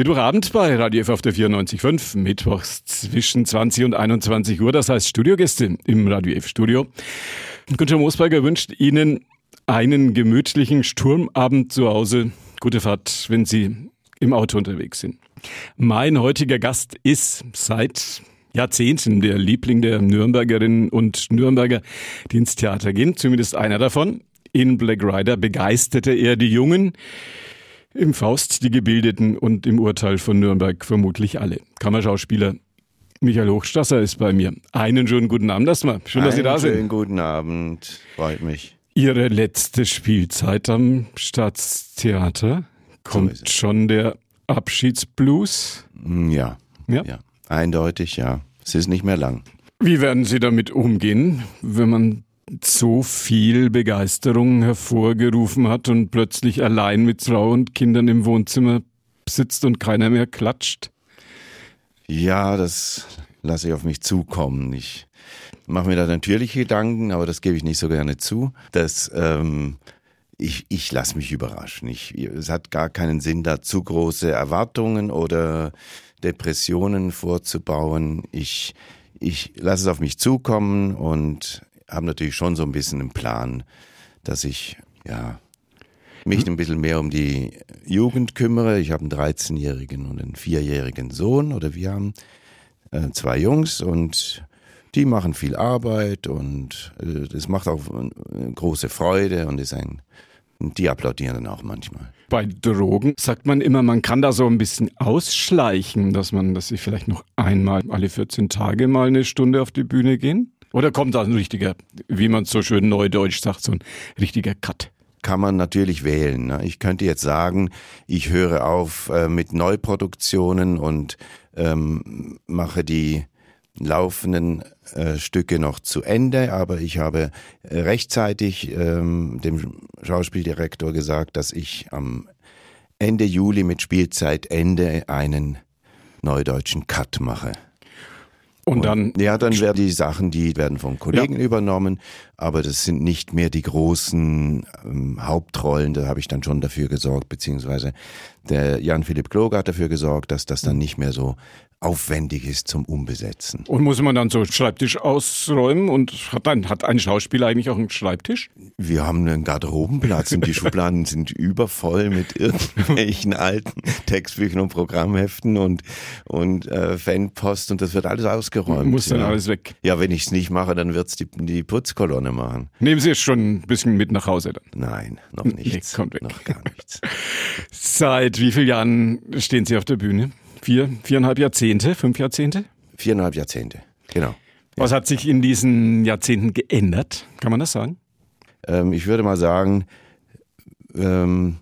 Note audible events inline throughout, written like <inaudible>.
Mittwochabend bei Radio F auf der 94.5, mittwochs zwischen 20 und 21 Uhr, das heißt Studiogäste im Radio F Studio. Günther Moosberger wünscht Ihnen einen gemütlichen Sturmabend zu Hause. Gute Fahrt, wenn Sie im Auto unterwegs sind. Mein heutiger Gast ist seit Jahrzehnten der Liebling der Nürnbergerinnen und Nürnberger, die ins Theater gehen, zumindest einer davon. In Black Rider begeisterte er die Jungen, im Faust die Gebildeten und im Urteil von Nürnberg vermutlich alle. Kammerschauspieler Michael Hochstasser ist bei mir. Einen schönen guten Abend erstmal. Schön, dass Sie da sind. Schönen guten Abend. Freut mich. Ihre letzte Spielzeit am Staatstheater. Kommt so schon der Abschiedsblues? Hm, ja. Ja? ja. Eindeutig, ja. Es ist nicht mehr lang. Wie werden Sie damit umgehen, wenn man so viel Begeisterung hervorgerufen hat und plötzlich allein mit Frau und Kindern im Wohnzimmer sitzt und keiner mehr klatscht? Ja, das lasse ich auf mich zukommen. Ich mache mir da natürlich Gedanken, aber das gebe ich nicht so gerne zu. Dass, ähm, ich, ich lasse mich überraschen. Ich, es hat gar keinen Sinn, da zu große Erwartungen oder Depressionen vorzubauen. Ich, ich lasse es auf mich zukommen und habe natürlich schon so ein bisschen einen Plan, dass ich ja mich ein bisschen mehr um die Jugend kümmere. Ich habe einen 13-jährigen und einen 4-jährigen Sohn oder wir haben äh, zwei Jungs und die machen viel Arbeit und äh, das macht auch äh, große Freude und ist ein die applaudieren dann auch manchmal. Bei Drogen sagt man immer, man kann da so ein bisschen ausschleichen, dass man, dass sie vielleicht noch einmal alle 14 Tage mal eine Stunde auf die Bühne gehen. Oder kommt da ein richtiger, wie man so schön neudeutsch sagt, so ein richtiger Cut? Kann man natürlich wählen. Ne? Ich könnte jetzt sagen, ich höre auf äh, mit Neuproduktionen und ähm, mache die laufenden äh, Stücke noch zu Ende, aber ich habe rechtzeitig ähm, dem Schauspieldirektor gesagt, dass ich am Ende Juli mit Spielzeitende einen neudeutschen Cut mache. Und dann? ja, dann werden die Sachen, die werden von Kollegen ja. übernommen, aber das sind nicht mehr die großen ähm, Hauptrollen. Da habe ich dann schon dafür gesorgt, beziehungsweise der Jan-Philipp Kloger hat dafür gesorgt, dass das dann nicht mehr so aufwendig ist zum Umbesetzen. Und muss man dann so Schreibtisch ausräumen und hat ein, hat ein Schauspieler eigentlich auch einen Schreibtisch? Wir haben einen Garderobenplatz und die <laughs> Schubladen sind übervoll mit <laughs> irgendwelchen alten Textbüchern und Programmheften und, und äh, Fanpost und das wird alles ausgeräumt. Muss dann ja. alles weg. Ja, wenn ich es nicht mache, dann wird's die, die Putzkolonne machen. Nehmen Sie es schon ein bisschen mit nach Hause dann? Nein, noch nichts. Nee, kommt weg. Noch gar nichts. <laughs> Seit wie vielen Jahren stehen Sie auf der Bühne? Vier, viereinhalb Jahrzehnte, fünf Jahrzehnte? Viereinhalb Jahrzehnte, genau. Was hat sich in diesen Jahrzehnten geändert? Kann man das sagen? Ähm, ich würde mal sagen, ähm,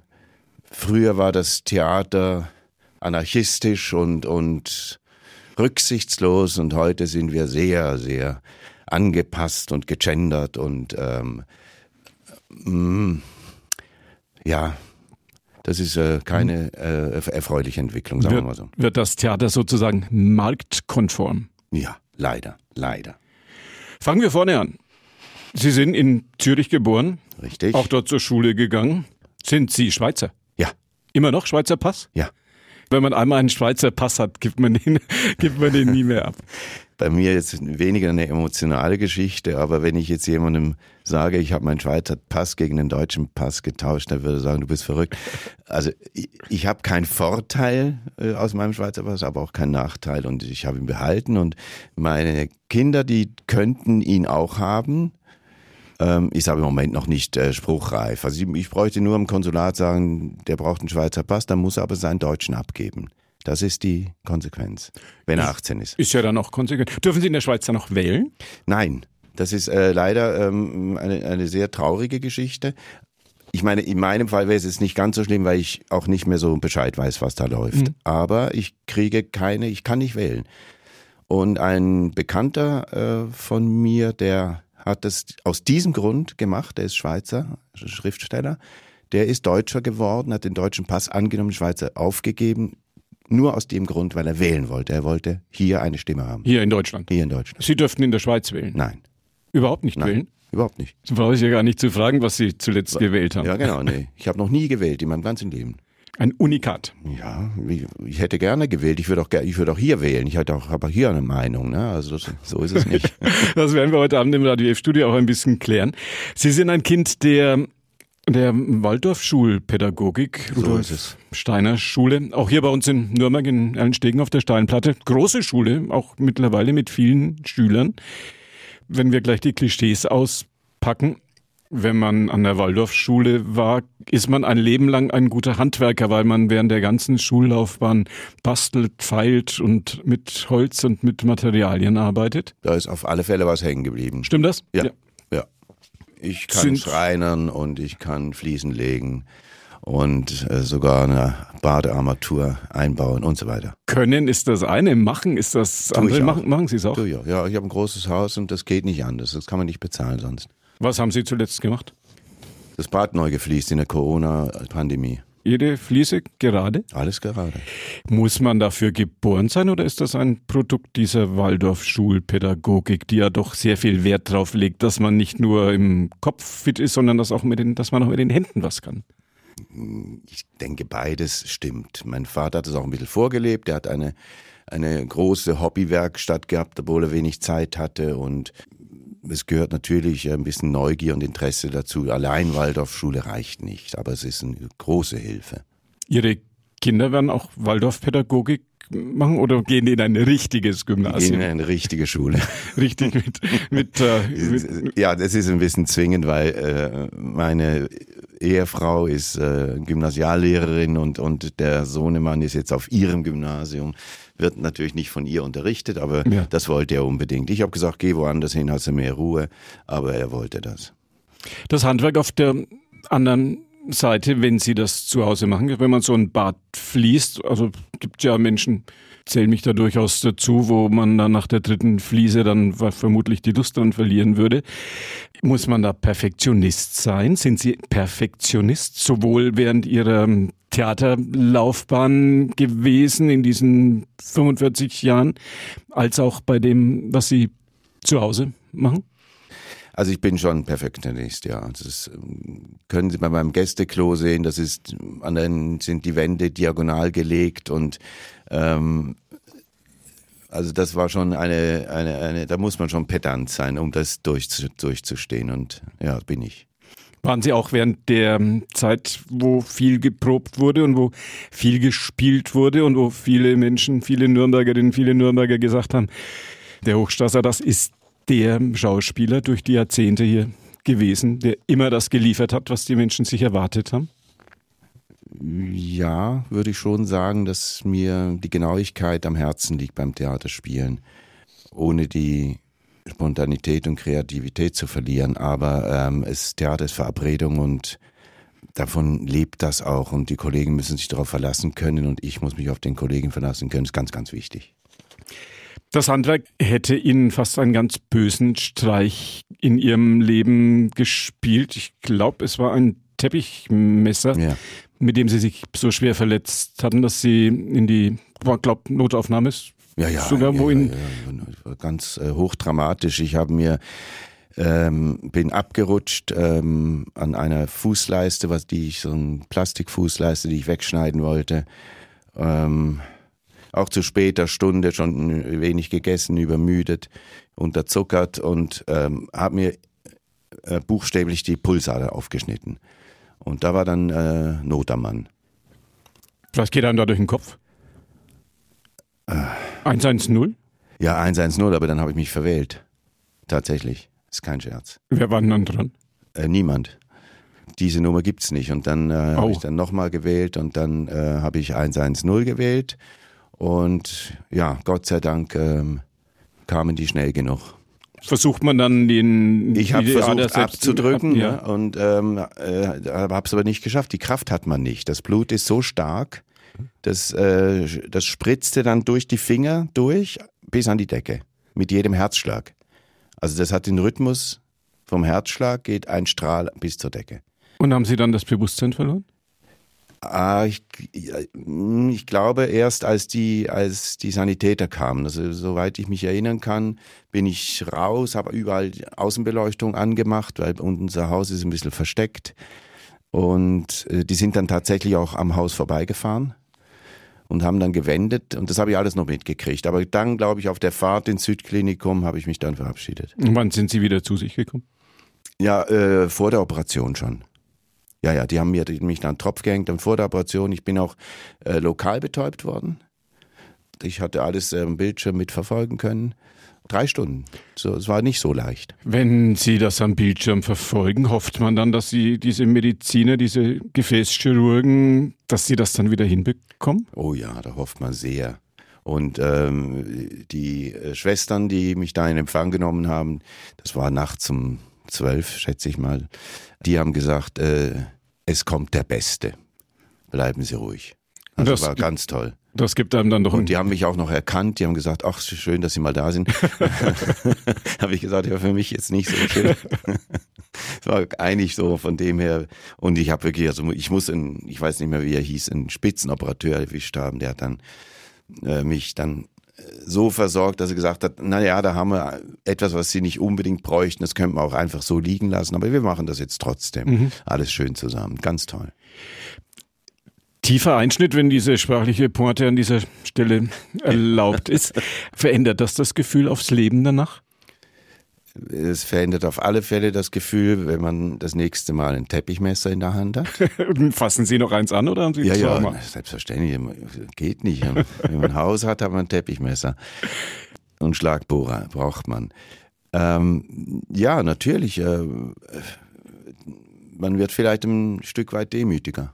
früher war das Theater anarchistisch und, und rücksichtslos und heute sind wir sehr, sehr angepasst und gegendert und ähm, mh, ja, das ist äh, keine äh, erfreuliche Entwicklung, sagen wird, wir mal so. Wird das Theater sozusagen marktkonform? Ja, leider, leider. Fangen wir vorne an. Sie sind in Zürich geboren. Richtig. Auch dort zur Schule gegangen. Sind Sie Schweizer? Ja. Immer noch Schweizer Pass? Ja. Wenn man einmal einen Schweizer Pass hat, gibt man den, <laughs> gibt man den nie mehr ab. Bei mir jetzt weniger eine emotionale Geschichte, aber wenn ich jetzt jemandem sage, ich habe meinen Schweizer Pass gegen den deutschen Pass getauscht, dann würde er sagen, du bist verrückt. Also ich, ich habe keinen Vorteil äh, aus meinem Schweizer Pass, aber auch keinen Nachteil und ich habe ihn behalten und meine Kinder, die könnten ihn auch haben, ähm, ist aber im Moment noch nicht äh, spruchreif. Also ich, ich bräuchte nur im Konsulat sagen, der braucht einen Schweizer Pass, dann muss er aber seinen deutschen abgeben. Das ist die Konsequenz, wenn er 18 ist. Ist ja dann auch konsequent. Dürfen Sie in der Schweiz dann noch wählen? Nein, das ist äh, leider ähm, eine, eine sehr traurige Geschichte. Ich meine, in meinem Fall wäre es jetzt nicht ganz so schlimm, weil ich auch nicht mehr so Bescheid weiß, was da läuft. Mhm. Aber ich kriege keine, ich kann nicht wählen. Und ein Bekannter äh, von mir, der hat das aus diesem Grund gemacht, der ist Schweizer, Schriftsteller, der ist Deutscher geworden, hat den deutschen Pass angenommen, Schweizer aufgegeben, nur aus dem Grund, weil er wählen wollte. Er wollte hier eine Stimme haben. Hier in Deutschland? Hier in Deutschland. Sie dürften in der Schweiz wählen? Nein. Überhaupt nicht Nein. wählen? Überhaupt nicht. Brauche ich ja gar nicht zu fragen, was Sie zuletzt gewählt haben. Ja, genau, nee. Ich habe noch nie gewählt in meinem ganzen Leben. Ein Unikat. Ja, ich hätte gerne gewählt. Ich würde auch, ich würde auch hier wählen. Ich hätte auch, habe auch hier eine Meinung. Ne? Also das, so ist es nicht. <laughs> das werden wir heute Abend im Radio F-Studio auch ein bisschen klären. Sie sind ein Kind der der Waldorf-Schulpädagogik, Rudolf so Steiner Schule, auch hier bei uns in Nürnberg in Allenstegen auf der Steinplatte. Große Schule, auch mittlerweile mit vielen Schülern. Wenn wir gleich die Klischees auspacken, wenn man an der Waldorfschule war, ist man ein Leben lang ein guter Handwerker, weil man während der ganzen Schullaufbahn bastelt, feilt und mit Holz und mit Materialien arbeitet. Da ist auf alle Fälle was hängen geblieben. Stimmt das? Ja. ja. ja. Ich kann Sind schreinern und ich kann Fliesen legen und äh, sogar eine Badearmatur einbauen und so weiter. Können ist das eine, machen ist das andere. Machen, machen Sie es auch? Ja, ich habe ein großes Haus und das geht nicht anders. Das kann man nicht bezahlen sonst. Was haben Sie zuletzt gemacht? Das Bad neu gefliest in der Corona-Pandemie. Jede Fliese gerade? Alles gerade. Muss man dafür geboren sein oder ist das ein Produkt dieser Waldorf-Schulpädagogik, die ja doch sehr viel Wert darauf legt, dass man nicht nur im Kopf fit ist, sondern dass, auch mit den, dass man auch mit den Händen was kann? Ich denke, beides stimmt. Mein Vater hat es auch ein bisschen vorgelebt. Er hat eine, eine große Hobbywerkstatt gehabt, obwohl er wenig Zeit hatte. Und es gehört natürlich ein bisschen Neugier und Interesse dazu. Allein Waldorfschule reicht nicht, aber es ist eine große Hilfe. Ihre Kinder werden auch Waldorfpädagogik machen oder gehen die in ein richtiges Gymnasium? Gehen in eine richtige Schule. <laughs> Richtig mit, mit, äh, mit Ja, das ist ein bisschen zwingend, weil äh, meine Ehefrau ist äh, Gymnasiallehrerin und, und der Sohnemann ist jetzt auf ihrem Gymnasium wird natürlich nicht von ihr unterrichtet, aber ja. das wollte er unbedingt. Ich habe gesagt, geh woanders hin, hast du mehr Ruhe, aber er wollte das. Das Handwerk auf der anderen Seite, wenn Sie das zu Hause machen, wenn man so ein Bad fließt, also gibt ja Menschen, zähle mich da durchaus dazu, wo man dann nach der dritten Fliese dann vermutlich die Lust dran verlieren würde. Muss man da Perfektionist sein? Sind Sie Perfektionist, sowohl während Ihrer Theaterlaufbahn gewesen in diesen 45 Jahren, als auch bei dem, was Sie zu Hause machen? Also ich bin schon Perfektionist, ja. Das können Sie bei meinem Gästeklo sehen, das ist, an den sind die Wände diagonal gelegt und ähm, also das war schon eine, eine, eine, da muss man schon pedant sein, um das durch, durchzustehen und ja, bin ich. Waren Sie auch während der Zeit, wo viel geprobt wurde und wo viel gespielt wurde und wo viele Menschen, viele Nürnbergerinnen, viele Nürnberger gesagt haben, der Hochstrasser, das ist der Schauspieler durch die Jahrzehnte hier gewesen, der immer das geliefert hat, was die Menschen sich erwartet haben? Ja, würde ich schon sagen, dass mir die Genauigkeit am Herzen liegt beim Theaterspielen, ohne die Spontanität und Kreativität zu verlieren. Aber ähm, es Theater ist Verabredung und davon lebt das auch. Und die Kollegen müssen sich darauf verlassen können und ich muss mich auf den Kollegen verlassen können. Das ist ganz, ganz wichtig. Das Handwerk hätte Ihnen fast einen ganz bösen Streich in Ihrem Leben gespielt. Ich glaube, es war ein Teppichmesser, ja. mit dem Sie sich so schwer verletzt hatten, dass Sie in die, glaube Notaufnahme ist. Ja, ja, sogar ja, wohin? Ja, ganz äh, hochdramatisch. Ich habe mir ähm, bin abgerutscht ähm, an einer Fußleiste, was die ich so eine Plastikfußleiste, die ich wegschneiden wollte. Ähm, auch zu später Stunde schon wenig gegessen, übermüdet, unterzuckert und ähm, habe mir äh, buchstäblich die Pulsader aufgeschnitten. Und da war dann äh, Not am Mann. Was geht einem da durch den Kopf? Äh, 110? Ja, 110, aber dann habe ich mich verwählt. Tatsächlich. Ist kein Scherz. Wer war denn dann dran? Äh, niemand. Diese Nummer gibt es nicht. Und dann äh, oh. habe ich dann nochmal gewählt und dann äh, habe ich 110 gewählt und ja, Gott sei Dank ähm, kamen die schnell genug. Versucht man dann den Ich habe versucht abzudrücken ab, ja. ja. und ähm, äh, habe es aber nicht geschafft. Die Kraft hat man nicht. Das Blut ist so stark, dass äh, das spritzte dann durch die Finger durch bis an die Decke mit jedem Herzschlag. Also das hat den Rhythmus vom Herzschlag geht ein Strahl bis zur Decke. Und haben Sie dann das Bewusstsein verloren? Ah, ich, ich glaube erst, als die, als die Sanitäter kamen. Also soweit ich mich erinnern kann, bin ich raus, habe überall Außenbeleuchtung angemacht, weil unser Haus ist ein bisschen versteckt. Und äh, die sind dann tatsächlich auch am Haus vorbeigefahren und haben dann gewendet und das habe ich alles noch mitgekriegt. Aber dann, glaube ich, auf der Fahrt ins Südklinikum habe ich mich dann verabschiedet. Und wann sind Sie wieder zu sich gekommen? Ja, äh, vor der Operation schon. Ja, ja, die haben mir, mich dann Tropf gehängt und vor der Operation, ich bin auch äh, lokal betäubt worden. Ich hatte alles äh, im Bildschirm mitverfolgen können. Drei Stunden. So, es war nicht so leicht. Wenn Sie das am Bildschirm verfolgen, hofft man dann, dass Sie diese Mediziner, diese Gefäßchirurgen, dass Sie das dann wieder hinbekommen? Oh ja, da hofft man sehr. Und ähm, die äh, Schwestern, die mich da in Empfang genommen haben, das war nachts um zwölf, schätze ich mal, die haben gesagt, äh, es kommt der Beste. Bleiben Sie ruhig. Also das war ganz toll. Das gibt einem dann doch. Und die haben mich auch noch erkannt. Die haben gesagt, ach schön, dass Sie mal da sind. <laughs> <laughs> habe ich gesagt, ja für mich jetzt nicht so schön. <laughs> Es war eigentlich so von dem her. Und ich habe wirklich, also ich muss, einen, ich weiß nicht mehr wie er hieß, einen Spitzenoperateur erwischt haben. Der hat dann äh, mich dann so versorgt, dass er gesagt hat, na ja, da haben wir etwas, was sie nicht unbedingt bräuchten, das könnten wir auch einfach so liegen lassen, aber wir machen das jetzt trotzdem. Mhm. Alles schön zusammen, ganz toll. Tiefer Einschnitt, wenn diese sprachliche Pointe an dieser Stelle erlaubt ist, <laughs> verändert das das Gefühl aufs Leben danach? Es verändert auf alle Fälle das Gefühl, wenn man das nächste Mal ein Teppichmesser in der Hand hat. <laughs> Fassen Sie noch eins an oder haben Sie ja, ja, selbstverständlich. Geht nicht. Wenn man ein Haus hat, hat man ein Teppichmesser. Und Schlagbohrer braucht man. Ähm, ja, natürlich. Äh, man wird vielleicht ein Stück weit demütiger.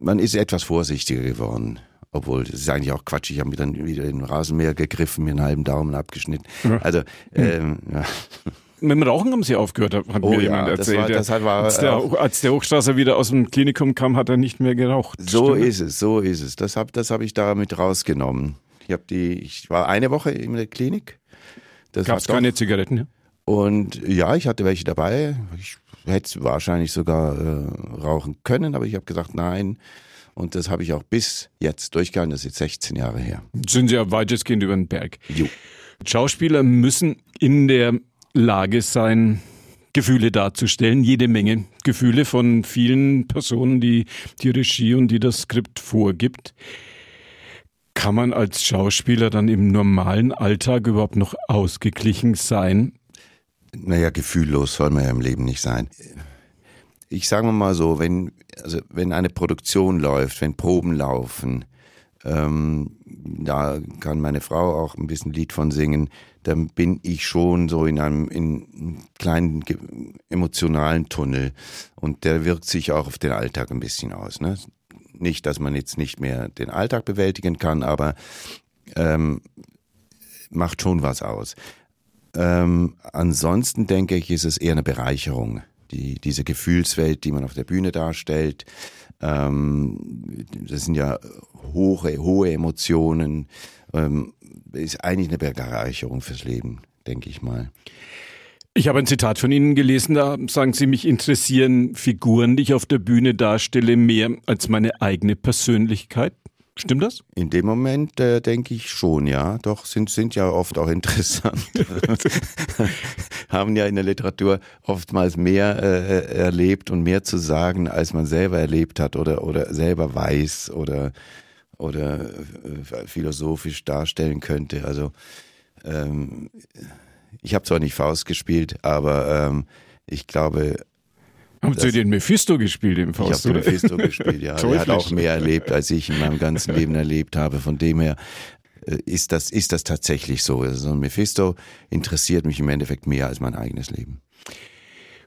Man ist etwas vorsichtiger geworden. Obwohl, das ist eigentlich auch Quatsch. Ich habe mir dann wieder in den Rasenmäher gegriffen, mir einen halben Daumen abgeschnitten. Ja. Also, ähm, ja. Mit dem Rauchen haben Sie aufgehört, hat oh, mir ja, jemand erzählt. Das war, das war, als, der, als der Hochstrasser wieder aus dem Klinikum kam, hat er nicht mehr geraucht. So Stimmt? ist es, so ist es. Das habe das hab ich damit rausgenommen. Ich, hab die, ich war eine Woche in der Klinik. Gab es keine Zigaretten? Ja? Und ja, ich hatte welche dabei. Ich hätte wahrscheinlich sogar äh, rauchen können, aber ich habe gesagt, nein, und das habe ich auch bis jetzt durchgehalten. Das ist jetzt 16 Jahre her. Sind Sie ja weitestgehend über den Berg. Jo. Schauspieler müssen in der Lage sein, Gefühle darzustellen, jede Menge Gefühle von vielen Personen, die die Regie und die das Skript vorgibt. Kann man als Schauspieler dann im normalen Alltag überhaupt noch ausgeglichen sein? Naja, gefühllos soll man ja im Leben nicht sein ich sage mal so, wenn, also wenn eine Produktion läuft, wenn Proben laufen, ähm, da kann meine Frau auch ein bisschen Lied von singen, dann bin ich schon so in einem, in einem kleinen emotionalen Tunnel und der wirkt sich auch auf den Alltag ein bisschen aus. Ne? Nicht, dass man jetzt nicht mehr den Alltag bewältigen kann, aber ähm, macht schon was aus. Ähm, ansonsten denke ich, ist es eher eine Bereicherung die, diese Gefühlswelt, die man auf der Bühne darstellt. Ähm, das sind ja hohe, hohe Emotionen. Ähm, ist eigentlich eine Bereicherung fürs Leben, denke ich mal. Ich habe ein Zitat von Ihnen gelesen, da sagen Sie, mich interessieren Figuren, die ich auf der Bühne darstelle, mehr als meine eigene Persönlichkeit. Stimmt das? In dem Moment äh, denke ich schon, ja. Doch, sind, sind ja oft auch interessant. <laughs> Haben ja in der Literatur oftmals mehr äh, erlebt und mehr zu sagen, als man selber erlebt hat oder, oder selber weiß oder, oder äh, philosophisch darstellen könnte. Also ähm, ich habe zwar nicht Faust gespielt, aber ähm, ich glaube, haben Sie den Mephisto gespielt im Faust? Ich habe den Mephisto gespielt, ja. <laughs> er hat auch mehr erlebt, als ich in meinem ganzen Leben erlebt habe. Von dem her äh, ist das, ist das tatsächlich so. Also ein Mephisto interessiert mich im Endeffekt mehr als mein eigenes Leben.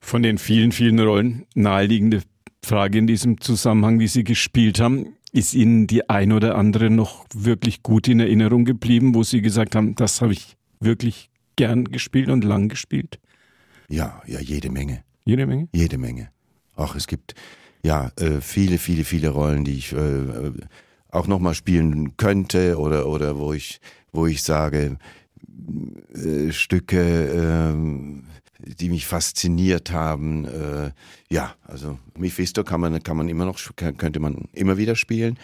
Von den vielen, vielen Rollen, naheliegende Frage in diesem Zusammenhang, die Sie gespielt haben. Ist Ihnen die ein oder andere noch wirklich gut in Erinnerung geblieben, wo Sie gesagt haben, das habe ich wirklich gern gespielt und lang gespielt? Ja, ja, jede Menge. Jede Menge? Jede Menge. Ach, es gibt ja äh, viele, viele, viele Rollen, die ich äh, auch nochmal spielen könnte oder, oder wo ich, wo ich sage, äh, Stücke, äh, die mich fasziniert haben. Äh, ja, also Mephisto kann man, kann man immer noch, könnte man immer wieder spielen,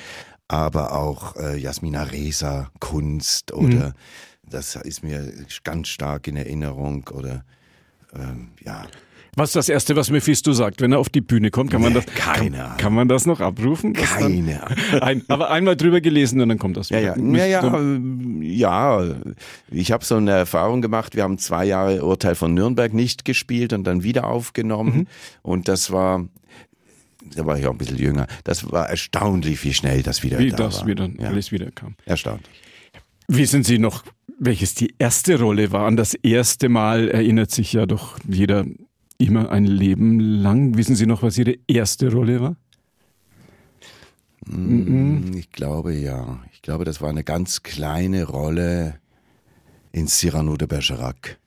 aber auch äh, Jasmina Reza, Kunst oder mhm. das ist mir ganz stark in Erinnerung oder ähm, ja. Was ist das Erste, was Mephisto sagt, wenn er auf die Bühne kommt? Kann man das, Keine kann, kann man das noch abrufen? Keine <laughs> ein, aber einmal drüber gelesen und dann kommt das. Ja, ja, ja, ja, ja. Ich habe so eine Erfahrung gemacht. Wir haben zwei Jahre Urteil von Nürnberg nicht gespielt und dann wieder aufgenommen. Mhm. Und das war, da war ich auch ein bisschen jünger. Das war erstaunlich, wie schnell das wieder wie da das war. wieder ja. alles wieder kam. Erstaunlich. Wissen Sie noch, welches die erste Rolle war? An das erste Mal erinnert sich ja doch jeder immer ein Leben lang. Wissen Sie noch, was Ihre erste Rolle war? Mm, ich glaube ja. Ich glaube, das war eine ganz kleine Rolle in Cyrano de Bergerac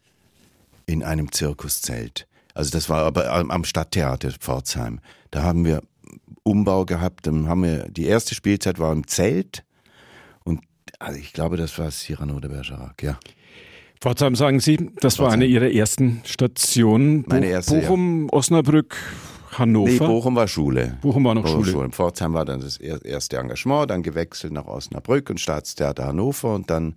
in einem Zirkuszelt. Also das war aber am Stadttheater Pforzheim. Da haben wir Umbau gehabt. Dann haben wir die erste Spielzeit war im Zelt und also ich glaube, das war Cyrano de Bergerac. Ja. Pforzheim sagen Sie, das Pforzheim. war eine Ihrer ersten Stationen. Meine erste, Bochum, ja. Osnabrück, Hannover. Nee, Bochum war Schule. Bochum war noch Bochum Schule. Schule. Pforzheim war dann das erste Engagement, dann gewechselt nach Osnabrück und Staatstheater Hannover und dann.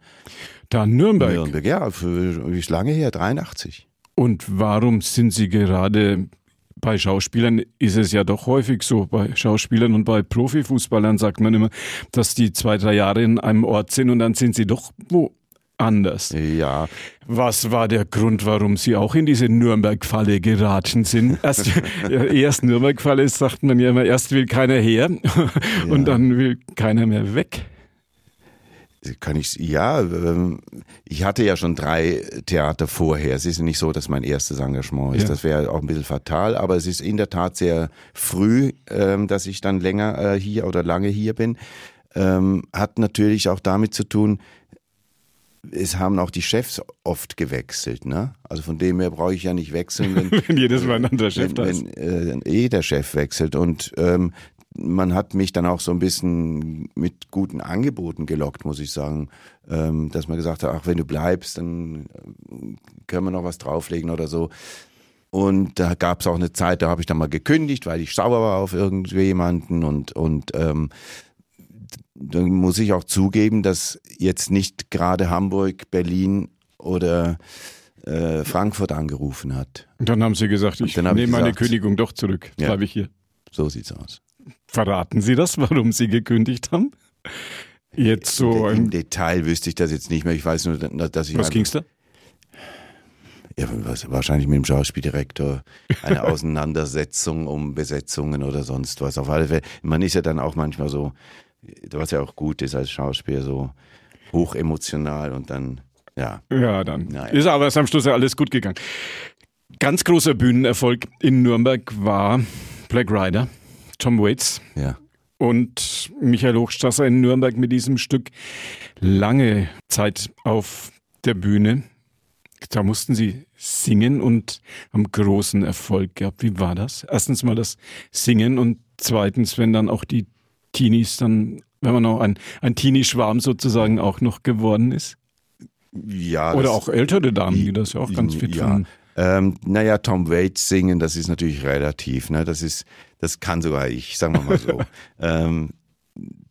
Da Nürnberg. Nürnberg, ja, wie lange her? 83. Und warum sind Sie gerade bei Schauspielern ist es ja doch häufig so, bei Schauspielern und bei Profifußballern sagt man immer, dass die zwei, drei Jahre in einem Ort sind und dann sind sie doch wo anders. Ja. Was war der Grund, warum Sie auch in diese Nürnberg-Falle geraten sind? <laughs> Erst, erst Nürnberg-Falle sagt man ja immer, erst will keiner her <laughs> und ja. dann will keiner mehr weg. Kann ich, ja, ähm, ich hatte ja schon drei Theater vorher. Es ist nicht so, dass mein erstes Engagement ist. Ja. Das wäre auch ein bisschen fatal, aber es ist in der Tat sehr früh, ähm, dass ich dann länger äh, hier oder lange hier bin. Ähm, hat natürlich auch damit zu tun, es haben auch die Chefs oft gewechselt, ne? Also von dem her brauche ich ja nicht wechseln, wenn, <laughs> wenn jedes Mal ein anderer Chef da ist. Wenn äh, eh der Chef wechselt. Und ähm, man hat mich dann auch so ein bisschen mit guten Angeboten gelockt, muss ich sagen. Ähm, dass man gesagt hat, ach, wenn du bleibst, dann äh, können wir noch was drauflegen oder so. Und da gab es auch eine Zeit, da habe ich dann mal gekündigt, weil ich sauer war auf irgendjemanden und, und ähm, dann muss ich auch zugeben, dass jetzt nicht gerade Hamburg, Berlin oder äh, Frankfurt angerufen hat. Und dann haben Sie gesagt, ich nehme gesagt, meine Kündigung doch zurück, ja, bleibe ich hier. So sieht's aus. Verraten Sie das, warum Sie gekündigt haben? Jetzt so Im, Im Detail wüsste ich das jetzt nicht mehr. Ich weiß nur, dass ich. Was ging's da? Ja, wahrscheinlich mit dem Schauspieldirektor eine Auseinandersetzung um Besetzungen oder sonst was. Auf alle Fälle, man ist ja dann auch manchmal so, was ja auch gut ist als Schauspieler, so hochemotional und dann, ja. Ja, dann naja. ist aber es am Schluss ja alles gut gegangen. Ganz großer Bühnenerfolg in Nürnberg war Black Rider. Tom Waits. Ja. Und Michael Hochstrasser in Nürnberg mit diesem Stück lange Zeit auf der Bühne. Da mussten sie singen und haben großen Erfolg gehabt. Wie war das? Erstens mal das Singen und zweitens, wenn dann auch die Teenies dann, wenn man auch ein, ein Teenie-Schwarm sozusagen auch noch geworden ist. Ja. Oder auch ältere Damen, die das ja auch ganz fit ja. fanden. Ähm, naja, Tom Waits singen, das ist natürlich relativ. Ne? Das ist, das kann sogar ich, sagen wir mal so. <laughs> ähm,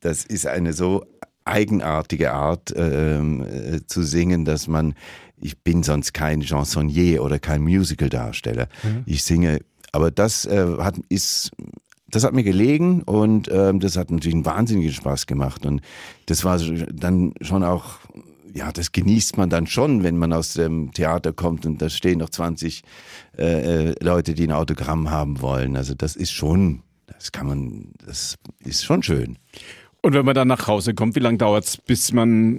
das ist eine so eigenartige Art ähm, äh, zu singen, dass man, ich bin sonst kein Chansonnier oder kein Musical-Darsteller. Mhm. Ich singe, aber das äh, hat, ist das hat mir gelegen und ähm, das hat natürlich einen wahnsinnigen Spaß gemacht. Und das war dann schon auch, ja, das genießt man dann schon, wenn man aus dem Theater kommt und da stehen noch 20 äh, äh, Leute, die ein Autogramm haben wollen. Also das ist schon, das kann man, das ist schon schön. Und wenn man dann nach Hause kommt, wie lange dauert es, bis man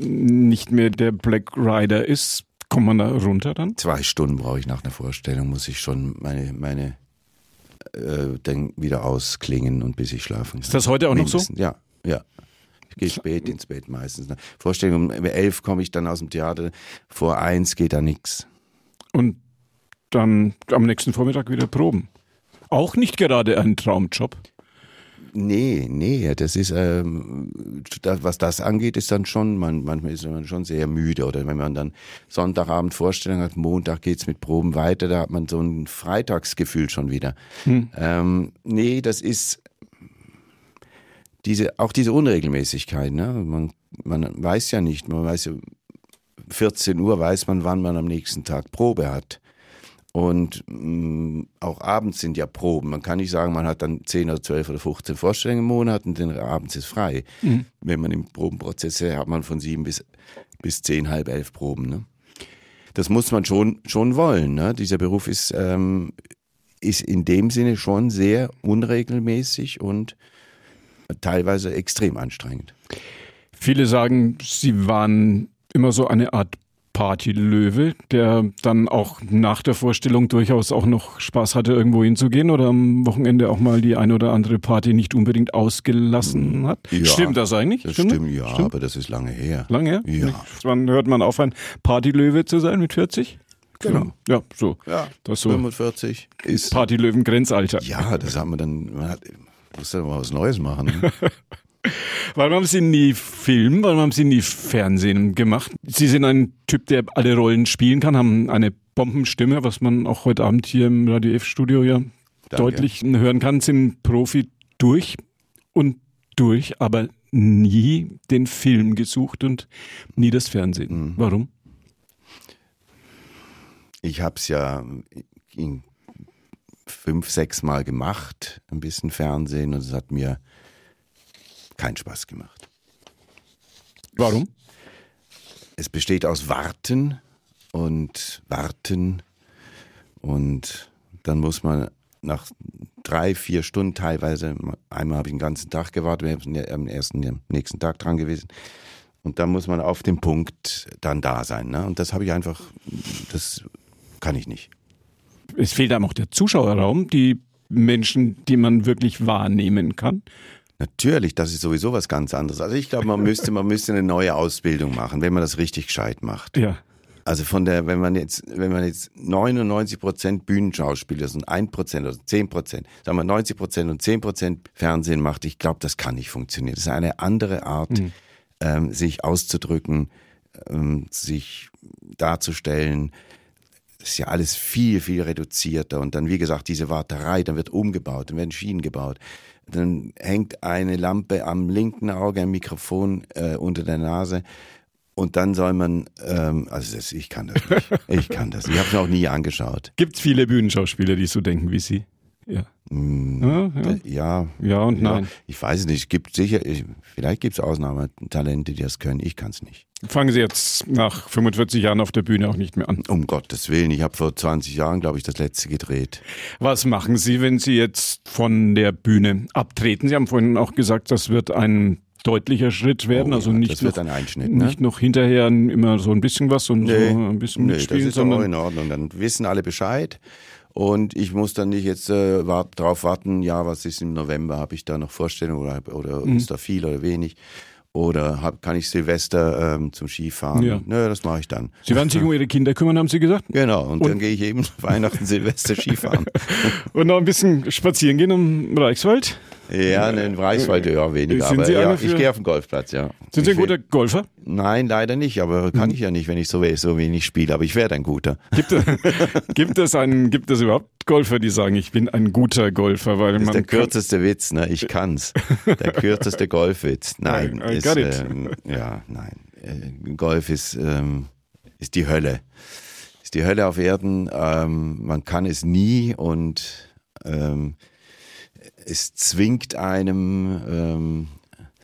nicht mehr der Black Rider ist? Kommt man da runter dann? Zwei Stunden brauche ich nach einer Vorstellung, muss ich schon meine, meine äh, dann wieder ausklingen und bis ich schlafen kann. Ist das heute auch Mindestens. noch so? Ja, ja. Ich gehe spät ins Bett meistens. Vorstellung um elf komme ich dann aus dem Theater, vor eins geht da nichts. Und dann am nächsten Vormittag wieder proben. Auch nicht gerade ein Traumjob. Nee, nee, das ist, ähm, das, was das angeht, ist dann schon, man, manchmal ist man schon sehr müde. Oder wenn man dann Sonntagabend Vorstellung hat, Montag geht's mit Proben weiter, da hat man so ein Freitagsgefühl schon wieder. Hm. Ähm, nee, das ist diese, auch diese Unregelmäßigkeit. Ne? Man, man weiß ja nicht, man weiß ja, 14 Uhr weiß man, wann man am nächsten Tag Probe hat. Und mh, auch abends sind ja Proben. Man kann nicht sagen, man hat dann 10 oder 12 oder 15 Vorstellungen im Monat und dann abends ist frei. Mhm. Wenn man im Probenprozess ist, hat man von sieben bis, bis zehn, halb elf Proben. Ne? Das muss man schon, schon wollen. Ne? Dieser Beruf ist, ähm, ist in dem Sinne schon sehr unregelmäßig und teilweise extrem anstrengend. Viele sagen, sie waren immer so eine Art Partylöwe, der dann auch nach der Vorstellung durchaus auch noch Spaß hatte, irgendwo hinzugehen oder am Wochenende auch mal die eine oder andere Party nicht unbedingt ausgelassen hat. Ja, stimmt das eigentlich? Das stimmt, stimmt ja, stimmt? aber das ist lange her. Lange her? Ja. Wann hört man auf, ein Partylöwe zu sein mit 40? Genau. Ja, so. Ja, das so 45 ist. Partylöwen-Grenzalter. Ja, das haben wir dann, man hat, muss ja mal was Neues machen. Ne? <laughs> Warum haben Sie nie Film, warum haben Sie nie Fernsehen gemacht? Sie sind ein Typ, der alle Rollen spielen kann, haben eine Bombenstimme, was man auch heute Abend hier im Radio F-Studio ja Danke. deutlich hören kann, sind Profi durch und durch, aber nie den Film gesucht und nie das Fernsehen. Mhm. Warum? Ich habe es ja fünf, sechs Mal gemacht, ein bisschen Fernsehen und es hat mir keinen Spaß gemacht. Warum? Es besteht aus Warten und Warten und dann muss man nach drei, vier Stunden teilweise, einmal habe ich den ganzen Tag gewartet, wir sind am ersten, am nächsten Tag dran gewesen. Und dann muss man auf dem Punkt dann da sein. Ne? Und das habe ich einfach, das kann ich nicht. Es fehlt einem auch der Zuschauerraum, die Menschen, die man wirklich wahrnehmen kann. Natürlich, das ist sowieso was ganz anderes. Also ich glaube, man <laughs> müsste, man müsste eine neue Ausbildung machen, wenn man das richtig gescheit macht. Ja. Also von der, wenn man jetzt, wenn man jetzt 99 Prozent Bühnenschauspieler und 1 Prozent oder 10 Prozent, sagen wir 90 Prozent und 10 Prozent Fernsehen macht, ich glaube, das kann nicht funktionieren. Das ist eine andere Art, mhm. ähm, sich auszudrücken, ähm, sich darzustellen. Das ist ja alles viel, viel reduzierter. Und dann, wie gesagt, diese Warterei, dann wird umgebaut, dann werden Schienen gebaut. Dann hängt eine Lampe am linken Auge, ein Mikrofon äh, unter der Nase. Und dann soll man, ähm, also das, ich kann das nicht. Ich kann das. Ich habe es auch nie angeschaut. Gibt es viele Bühnenschauspieler, die so denken wie Sie? Ja. Mm, ja, ja. ja, ja. und nein. Ich weiß es nicht. Es gibt sicher, ich, vielleicht gibt es Ausnahmetalente, die das können. Ich kann es nicht. Fangen Sie jetzt nach 45 Jahren auf der Bühne auch nicht mehr an. Um Gottes Willen. Ich habe vor 20 Jahren, glaube ich, das letzte gedreht. Was machen Sie, wenn Sie jetzt von der Bühne abtreten? Sie haben vorhin auch gesagt, das wird ein deutlicher Schritt werden, oh, also nicht, noch, ne? nicht noch hinterher immer so ein bisschen was und nee, so ein bisschen nee, mitspielen, das ist sondern auch in Ordnung. Dann wissen alle Bescheid. Und ich muss dann nicht jetzt äh, wart, drauf warten, ja, was ist im November, habe ich da noch Vorstellungen oder, oder mhm. ist da viel oder wenig? Oder hab, kann ich Silvester ähm, zum Skifahren? Ja. Nö, das mache ich dann. Sie werden sich um Ihre Kinder kümmern, haben Sie gesagt? Genau, und, und dann gehe ich eben <laughs> Weihnachten, Silvester Skifahren. <laughs> und noch ein bisschen spazieren gehen um Reichswald? Ja, in den Reichswald ja weniger. Sind aber Sie ja, ich gehe auf den Golfplatz, ja. Sind Sie ein guter Golfer? Nein, leider nicht, aber kann mhm. ich ja nicht, wenn ich so, so wenig spiele. Aber ich werde ein guter. Gibt es, <laughs> gibt, es einen, gibt es überhaupt Golfer, die sagen, ich bin ein guter Golfer? Weil das ist der kürzeste Witz, ne? Ich kann's. Der <laughs> kürzeste Golfwitz. Nein, I, I ist, ähm, ja, nein. Äh, Golf ist, ähm, ist die Hölle. Ist die Hölle auf Erden. Ähm, man kann es nie und ähm, es zwingt einem, ähm,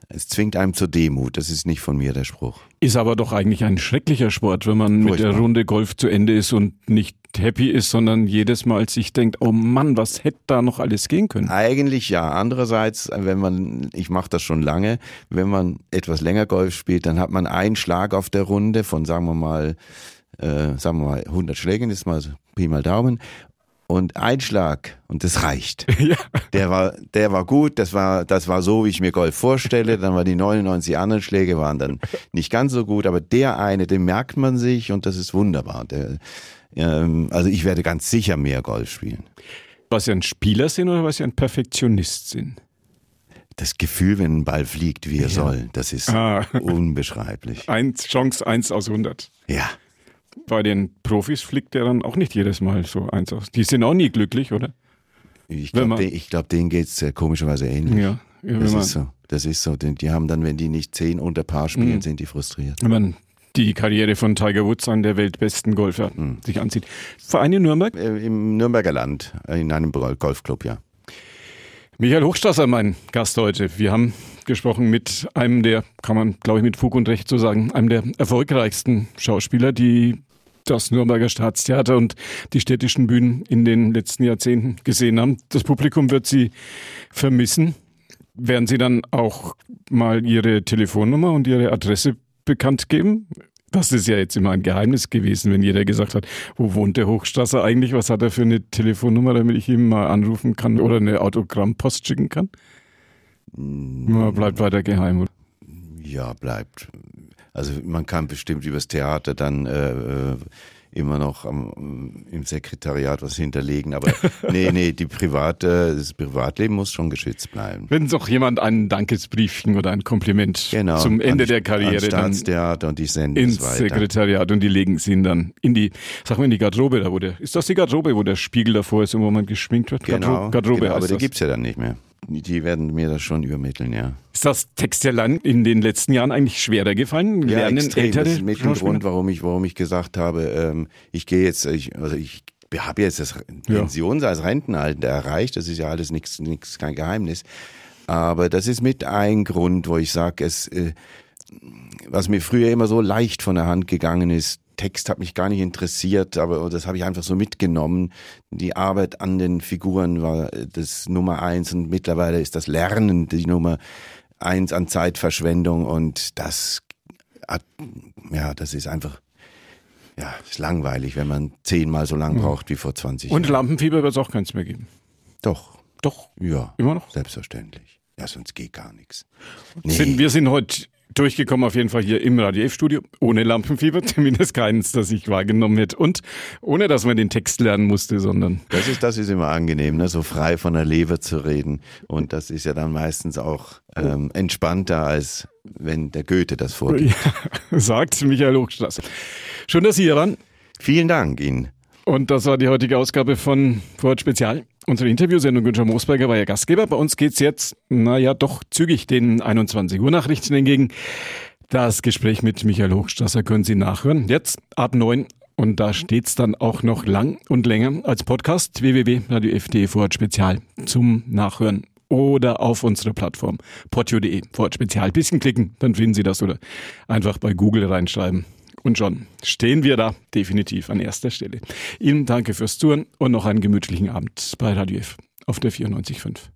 es zwingt einem zur Demut. Das ist nicht von mir der Spruch. Ist aber doch eigentlich ein schrecklicher Sport, wenn man Furchtbar. mit der Runde Golf zu Ende ist und nicht happy ist, sondern jedes Mal sich denkt, oh Mann, was hätte da noch alles gehen können? Eigentlich ja. Andererseits, wenn man, ich mache das schon lange, wenn man etwas länger Golf spielt, dann hat man einen Schlag auf der Runde von, sagen wir mal, äh, sagen wir mal 100 Schlägen, ist mal Pi mal Daumen und ein Schlag und das reicht. <laughs> Ja. Der war, der war gut, das war, das war so, wie ich mir Golf vorstelle. Dann waren die 99 anderen Schläge waren dann nicht ganz so gut, aber der eine, den merkt man sich und das ist wunderbar. Der, ähm, also ich werde ganz sicher mehr Golf spielen. Was Sie ein Spieler sind oder was Sie ein Perfektionist sind? Das Gefühl, wenn ein Ball fliegt, wie er ja. soll, das ist ah. unbeschreiblich. <laughs> Eins, Chance eins aus 100. Ja. Bei den Profis fliegt der dann auch nicht jedes Mal so eins aus. Die sind auch nie glücklich, oder? Ich glaube, den, glaub, denen geht es äh, komischerweise ähnlich. Ja, das ist so. Das ist so. Die haben dann, wenn die nicht zehn unter Paar spielen, mhm. sind die frustriert. Wenn man die Karriere von Tiger Woods, an der weltbesten Golfer, mhm. sich ansieht. Verein in Nürnberg? Äh, Im Nürnberger Land, in einem Golfclub, ja. Michael Hochstrasser, mein Gast heute. Wir haben gesprochen mit einem der, kann man glaube ich mit Fug und Recht so sagen, einem der erfolgreichsten Schauspieler, die das Nürnberger Staatstheater und die städtischen Bühnen in den letzten Jahrzehnten gesehen haben. Das Publikum wird sie vermissen. Werden Sie dann auch mal Ihre Telefonnummer und Ihre Adresse bekannt geben? Das ist ja jetzt immer ein Geheimnis gewesen, wenn jeder gesagt hat, wo wohnt der Hochstrasser eigentlich? Was hat er für eine Telefonnummer, damit ich ihn mal anrufen kann oder eine Autogrammpost schicken kann? Mm. Bleibt weiter geheim. Oder? Ja, bleibt. Also man kann bestimmt übers Theater dann äh, äh immer noch am, im Sekretariat was hinterlegen. Aber <laughs> nee, nee, die private, das Privatleben muss schon geschützt bleiben. Wenn doch jemand ein Dankesbriefchen oder ein Kompliment genau, zum Ende der Karriere Staatstheater und die senden ins Sekretariat und die legen es ihnen dann in die, sag mal in die Garderobe, da wo der, ist das die Garderobe, wo der Spiegel davor ist und wo man geschminkt wird? Genau, Garderobe genau aber die gibt's ja dann nicht mehr. Die werden mir das schon übermitteln, ja. Ist das Textlernen in den letzten Jahren eigentlich schwerer gefallen? Ja, Lernen extrem. Ältere das ist mit dem Grund, warum ich, warum ich gesagt habe, ähm, ich gehe jetzt, ich, also ich habe jetzt das Pensions- ja. als Rentenalter erreicht. Das ist ja alles nichts, nichts, kein Geheimnis. Aber das ist mit ein Grund, wo ich sage, es, äh, was mir früher immer so leicht von der Hand gegangen ist, Text hat mich gar nicht interessiert, aber das habe ich einfach so mitgenommen. Die Arbeit an den Figuren war das Nummer eins und mittlerweile ist das Lernen die Nummer eins an Zeitverschwendung und das hat, ja, das ist einfach ja, ist langweilig, wenn man zehnmal so lang mhm. braucht wie vor 20 und Jahren. Und Lampenfieber wird es auch keins mehr geben. Doch. Doch. Ja. Immer noch? Selbstverständlich. Ja, sonst geht gar nichts. Nee. wir sind heute durchgekommen auf jeden Fall hier im Radio F-Studio, ohne Lampenfieber, <laughs> zumindest keins, das ich wahrgenommen hätte und ohne, dass man den Text lernen musste, sondern... Das ist, das ist immer angenehm, ne? so frei von der Leber zu reden und das ist ja dann meistens auch ähm, entspannter, als wenn der Goethe das vorgibt. <laughs> Ja, sagt Michael Hochstraße. Schön, dass Sie hier waren. Vielen Dank Ihnen. Und das war die heutige Ausgabe von Vorort Spezial. Unsere Interviewsendung Günther Moosberger war ja Gastgeber. Bei uns geht's jetzt, naja, doch zügig den 21 Uhr Nachrichten entgegen. Das Gespräch mit Michael Hochstrasser können Sie nachhören. Jetzt ab neun und da steht's dann auch noch lang und länger als Podcast www.radio.de Vorort Spezial zum Nachhören oder auf unserer Plattform podio.de Vorort Spezial. Bisschen klicken, dann finden Sie das oder einfach bei Google reinschreiben. Und schon stehen wir da definitiv an erster Stelle. Ihnen danke fürs Zuhören und noch einen gemütlichen Abend bei Radio F auf der 94.5.